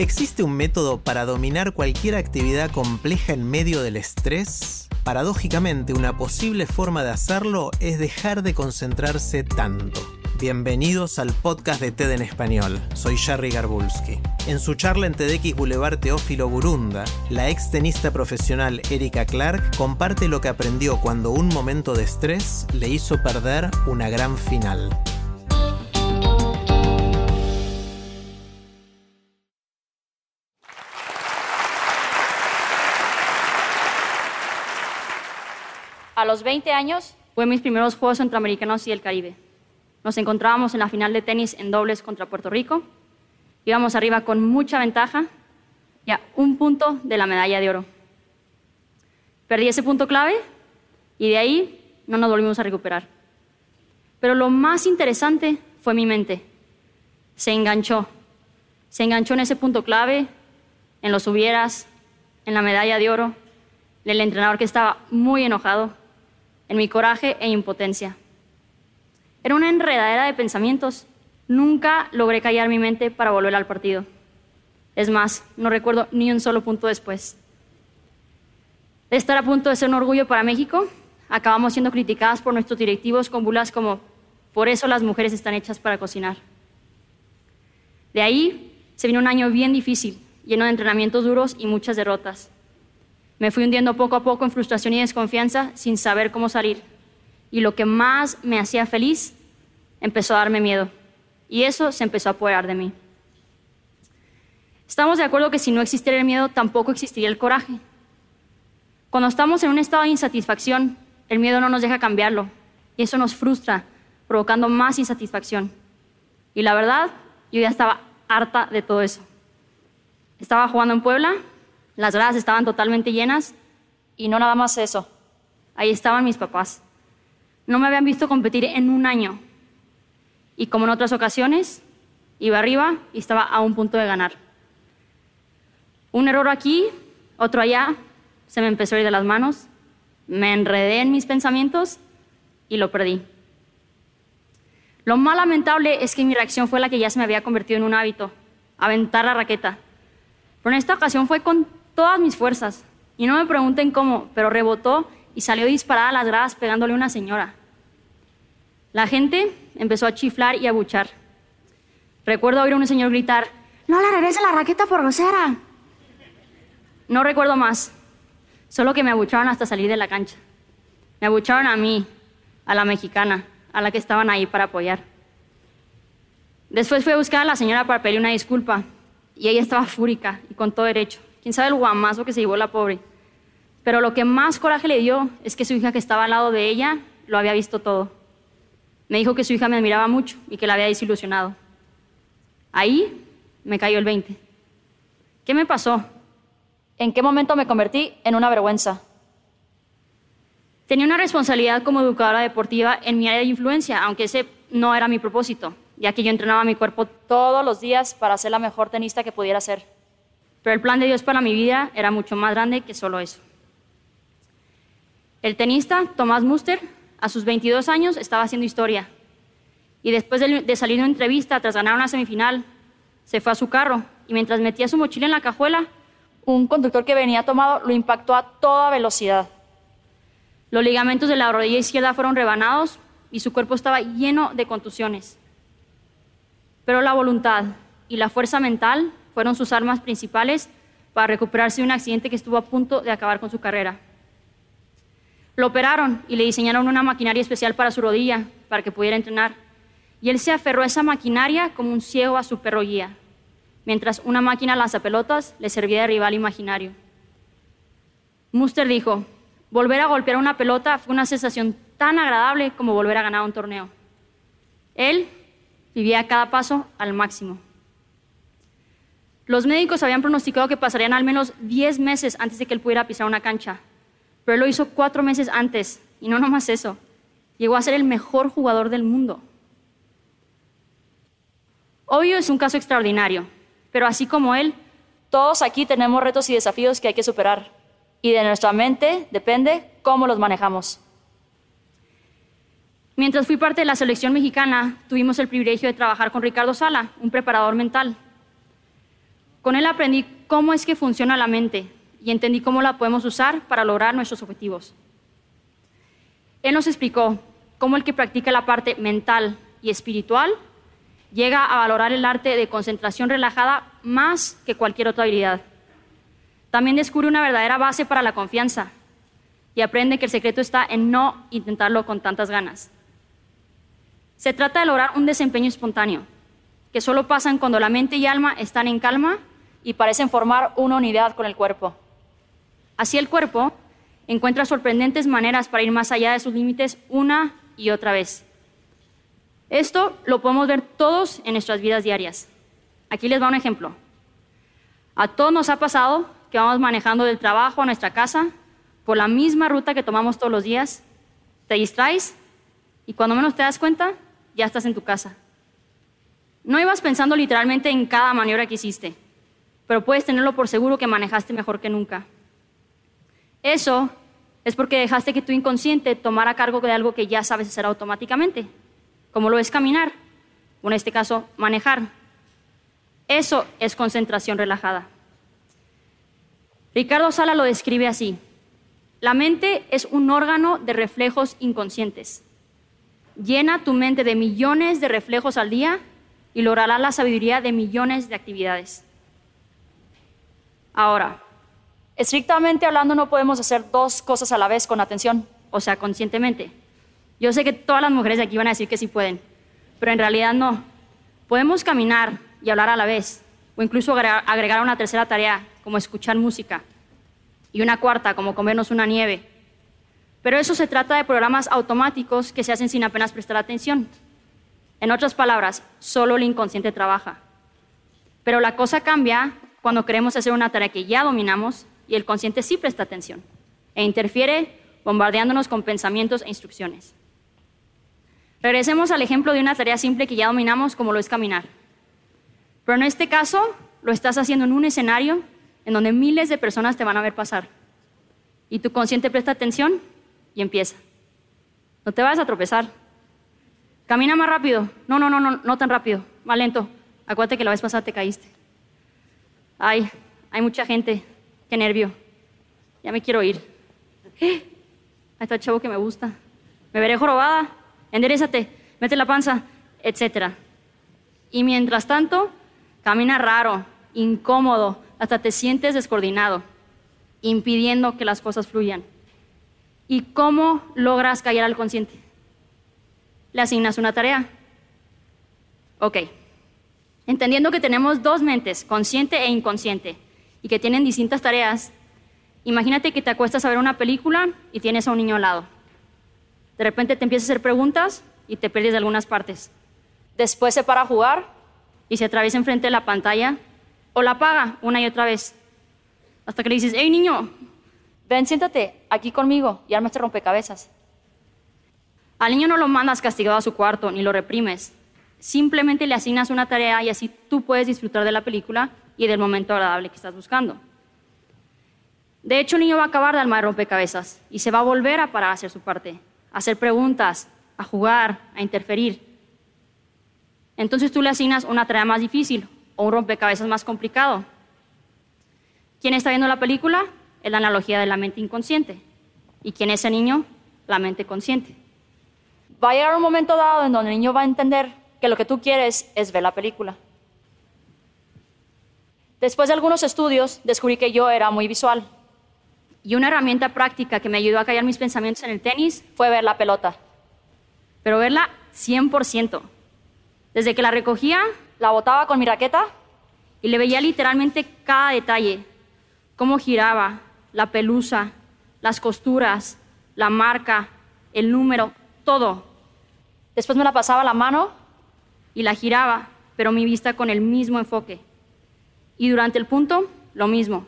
¿Existe un método para dominar cualquier actividad compleja en medio del estrés? Paradójicamente, una posible forma de hacerlo es dejar de concentrarse tanto. Bienvenidos al podcast de TED en español. Soy Jerry Garbulski. En su charla en TEDx Boulevard Teófilo Burunda, la ex tenista profesional Erika Clark comparte lo que aprendió cuando un momento de estrés le hizo perder una gran final. A los 20 años fue mis primeros Juegos Centroamericanos y del Caribe. Nos encontrábamos en la final de tenis en dobles contra Puerto Rico. Íbamos arriba con mucha ventaja y a un punto de la medalla de oro. Perdí ese punto clave y de ahí no nos volvimos a recuperar. Pero lo más interesante fue mi mente. Se enganchó. Se enganchó en ese punto clave, en los hubieras, en la medalla de oro, en el entrenador que estaba muy enojado, en mi coraje e impotencia. Era una enredadera de pensamientos. Nunca logré callar mi mente para volver al partido. Es más, no recuerdo ni un solo punto después. De estar a punto de ser un orgullo para México, acabamos siendo criticadas por nuestros directivos con bulas como, por eso las mujeres están hechas para cocinar. De ahí se vino un año bien difícil, lleno de entrenamientos duros y muchas derrotas. Me fui hundiendo poco a poco en frustración y desconfianza sin saber cómo salir y lo que más me hacía feliz empezó a darme miedo. Y eso se empezó a apoderar de mí. Estamos de acuerdo que si no existiera el miedo, tampoco existiría el coraje. Cuando estamos en un estado de insatisfacción, el miedo no nos deja cambiarlo. Y eso nos frustra, provocando más insatisfacción. Y la verdad, yo ya estaba harta de todo eso. Estaba jugando en Puebla, las gradas estaban totalmente llenas y no nada más eso. Ahí estaban mis papás. No me habían visto competir en un año. Y como en otras ocasiones, iba arriba y estaba a un punto de ganar. Un error aquí, otro allá, se me empezó a ir de las manos, me enredé en mis pensamientos y lo perdí. Lo más lamentable es que mi reacción fue la que ya se me había convertido en un hábito, aventar la raqueta. Pero en esta ocasión fue con todas mis fuerzas. Y no me pregunten cómo, pero rebotó y salió disparada a las gradas pegándole a una señora. La gente empezó a chiflar y a buchar. Recuerdo oír a un señor gritar, no le regrese la raqueta por grosera. No recuerdo más, solo que me abucharon hasta salir de la cancha. Me abucharon a mí, a la mexicana, a la que estaban ahí para apoyar. Después fui a buscar a la señora para pedir una disculpa y ella estaba fúrica y con todo derecho. Quién sabe el guamazo que se llevó la pobre. Pero lo que más coraje le dio es que su hija que estaba al lado de ella lo había visto todo. Me dijo que su hija me admiraba mucho y que la había desilusionado. Ahí me cayó el 20. ¿Qué me pasó? ¿En qué momento me convertí en una vergüenza? Tenía una responsabilidad como educadora deportiva en mi área de influencia, aunque ese no era mi propósito, ya que yo entrenaba mi cuerpo todos los días para ser la mejor tenista que pudiera ser. Pero el plan de Dios para mi vida era mucho más grande que solo eso. El tenista Tomás Muster a sus 22 años estaba haciendo historia. Y después de, salir de una entrevista tras ganar una semifinal, se fue a su carro y mientras metía su mochila en la cajuela, un conductor que venía tomado lo impactó a toda velocidad. Los ligamentos de la rodilla izquierda fueron rebanados y su cuerpo estaba lleno de contusiones. Pero la voluntad y la fuerza mental fueron sus armas principales para recuperarse de un accidente que estuvo a punto de acabar con su carrera. Lo operaron y le diseñaron una maquinaria especial para su rodilla, para que pudiera entrenar. Y él se aferró a esa maquinaria como un ciego a su perro guía, mientras una máquina lanzapelotas le servía de rival imaginario. Muster dijo, volver a golpear una pelota fue una sensación tan agradable como volver a ganar un torneo. Él vivía cada paso al máximo. Los médicos habían pronosticado que pasarían al menos 10 meses antes de que él pudiera pisar una cancha, pero él lo hizo cuatro meses antes, y no nomás eso, llegó a ser el mejor jugador del mundo. Obvio es un caso extraordinario, pero así como él, todos aquí tenemos retos y desafíos que hay que superar, y de nuestra mente depende cómo los manejamos. Mientras fui parte de la selección mexicana, tuvimos el privilegio de trabajar con Ricardo Sala, un preparador mental. Con él aprendí cómo es que funciona la mente y entendí cómo la podemos usar para lograr nuestros objetivos. Él nos explicó cómo el que practica la parte mental y espiritual llega a valorar el arte de concentración relajada más que cualquier otra habilidad. También descubre una verdadera base para la confianza y aprende que el secreto está en no intentarlo con tantas ganas. Se trata de lograr un desempeño espontáneo, que solo pasan cuando la mente y alma están en calma y parecen formar una unidad con el cuerpo. Así el cuerpo encuentra sorprendentes maneras para ir más allá de sus límites una y otra vez. Esto lo podemos ver todos en nuestras vidas diarias. Aquí les va un ejemplo. A todos nos ha pasado que vamos manejando del trabajo a nuestra casa por la misma ruta que tomamos todos los días, te distraes y cuando menos te das cuenta, ya estás en tu casa. No ibas pensando literalmente en cada maniobra que hiciste, pero puedes tenerlo por seguro que manejaste mejor que nunca. Eso es porque dejaste que tu inconsciente tomara cargo de algo que ya sabes hacer automáticamente, como lo es caminar, o en este caso, manejar. Eso es concentración relajada. Ricardo Sala lo describe así. La mente es un órgano de reflejos inconscientes. Llena tu mente de millones de reflejos al día y logrará la sabiduría de millones de actividades. Ahora, estrictamente hablando no podemos hacer dos cosas a la vez con atención. O sea, conscientemente. Yo sé que todas las mujeres de aquí van a decir que sí pueden, pero en realidad no. Podemos caminar y hablar a la vez, o incluso agregar una tercera tarea, como escuchar música, y una cuarta, como comernos una nieve. Pero eso se trata de programas automáticos que se hacen sin apenas prestar atención. En otras palabras, solo el inconsciente trabaja. Pero la cosa cambia cuando queremos hacer una tarea que ya dominamos y el consciente sí presta atención e interfiere bombardeándonos con pensamientos e instrucciones. Regresemos al ejemplo de una tarea simple que ya dominamos como lo es caminar. Pero en este caso lo estás haciendo en un escenario en donde miles de personas te van a ver pasar. Y tu consciente presta atención y empieza. No te vas a tropezar. Camina más rápido. No, no, no, no, no tan rápido. Más lento. Acuérdate que la vez pasada te caíste. Ay, hay mucha gente. Qué nervio. Ya me quiero ir. Ahí está el chavo que me gusta. Me veré jorobada. Enderezate. Mete la panza. Etcétera. Y mientras tanto, camina raro, incómodo, hasta te sientes descoordinado, impidiendo que las cosas fluyan. ¿Y cómo logras callar al consciente? Le asignas una tarea. Ok. Entendiendo que tenemos dos mentes, consciente e inconsciente, y que tienen distintas tareas, imagínate que te acuestas a ver una película y tienes a un niño al lado. De repente te empiezas a hacer preguntas y te pierdes de algunas partes. Después se para a jugar y se atraviesa enfrente de la pantalla o la apaga una y otra vez. Hasta que le dices, hey niño, ven, siéntate aquí conmigo y arma este rompecabezas. Al niño no lo mandas castigado a su cuarto ni lo reprimes. Simplemente le asignas una tarea y así tú puedes disfrutar de la película y del momento agradable que estás buscando. De hecho, el niño va a acabar de armar rompecabezas y se va a volver a parar a hacer su parte, a hacer preguntas, a jugar, a interferir. Entonces tú le asignas una tarea más difícil o un rompecabezas más complicado. ¿Quién está viendo la película? es la analogía de la mente inconsciente. ¿Y quién es ese niño? La mente consciente. Va a llegar un momento dado en donde el niño va a entender que lo que tú quieres es ver la película. Después de algunos estudios, descubrí que yo era muy visual. Y una herramienta práctica que me ayudó a callar mis pensamientos en el tenis fue ver la pelota. Pero verla 100%. Desde que la recogía, la botaba con mi raqueta y le veía literalmente cada detalle, cómo giraba, la pelusa, las costuras, la marca, el número, todo. Después me la pasaba la mano y la giraba, pero mi vista con el mismo enfoque. Y durante el punto, lo mismo.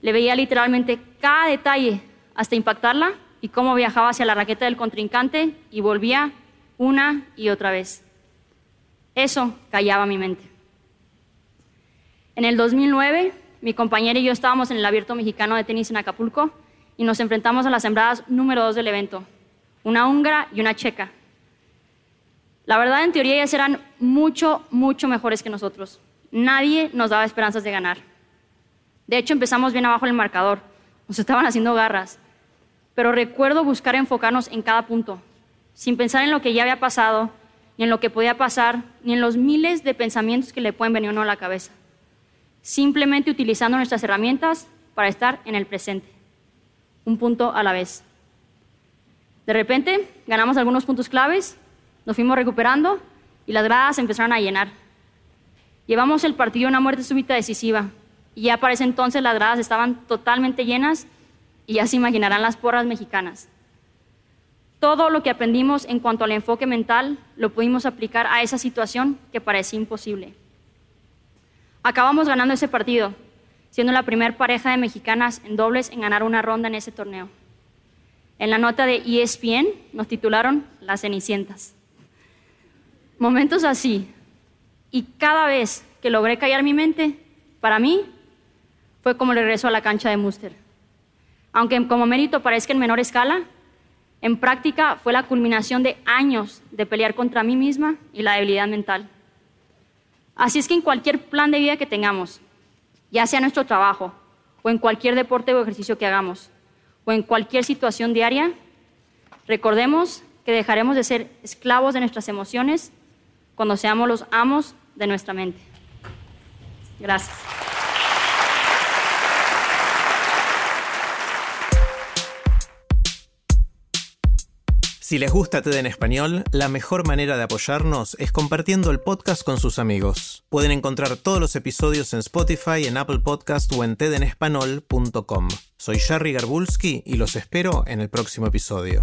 Le veía literalmente cada detalle hasta impactarla y cómo viajaba hacia la raqueta del contrincante y volvía una y otra vez. Eso callaba mi mente. En el 2009, mi compañera y yo estábamos en el Abierto Mexicano de Tenis en Acapulco y nos enfrentamos a las sembradas número dos del evento, una húngara y una checa. La verdad, en teoría, ellas eran mucho, mucho mejores que nosotros. Nadie nos daba esperanzas de ganar. De hecho, empezamos bien abajo en el marcador. Nos estaban haciendo garras. Pero recuerdo buscar enfocarnos en cada punto, sin pensar en lo que ya había pasado, ni en lo que podía pasar, ni en los miles de pensamientos que le pueden venir uno a la cabeza. Simplemente utilizando nuestras herramientas para estar en el presente, un punto a la vez. De repente, ganamos algunos puntos claves, nos fuimos recuperando y las gradas empezaron a llenar. Llevamos el partido a una muerte súbita decisiva y ya para ese entonces las gradas estaban totalmente llenas y ya se imaginarán las porras mexicanas. Todo lo que aprendimos en cuanto al enfoque mental lo pudimos aplicar a esa situación que parecía imposible. Acabamos ganando ese partido, siendo la primera pareja de mexicanas en dobles en ganar una ronda en ese torneo. En la nota de ESPN nos titularon Las Cenicientas. Momentos así, y cada vez que logré callar mi mente, para mí fue como el regreso a la cancha de Muster. Aunque como mérito parezca en menor escala, en práctica fue la culminación de años de pelear contra mí misma y la debilidad mental. Así es que en cualquier plan de vida que tengamos, ya sea nuestro trabajo o en cualquier deporte o ejercicio que hagamos, o en cualquier situación diaria, recordemos que dejaremos de ser esclavos de nuestras emociones cuando seamos los amos de nuestra mente. Gracias. Si les gusta TED en español, la mejor manera de apoyarnos es compartiendo el podcast con sus amigos. Pueden encontrar todos los episodios en Spotify, en Apple Podcast o en tedenespanol.com. Soy Jerry Garbulski y los espero en el próximo episodio.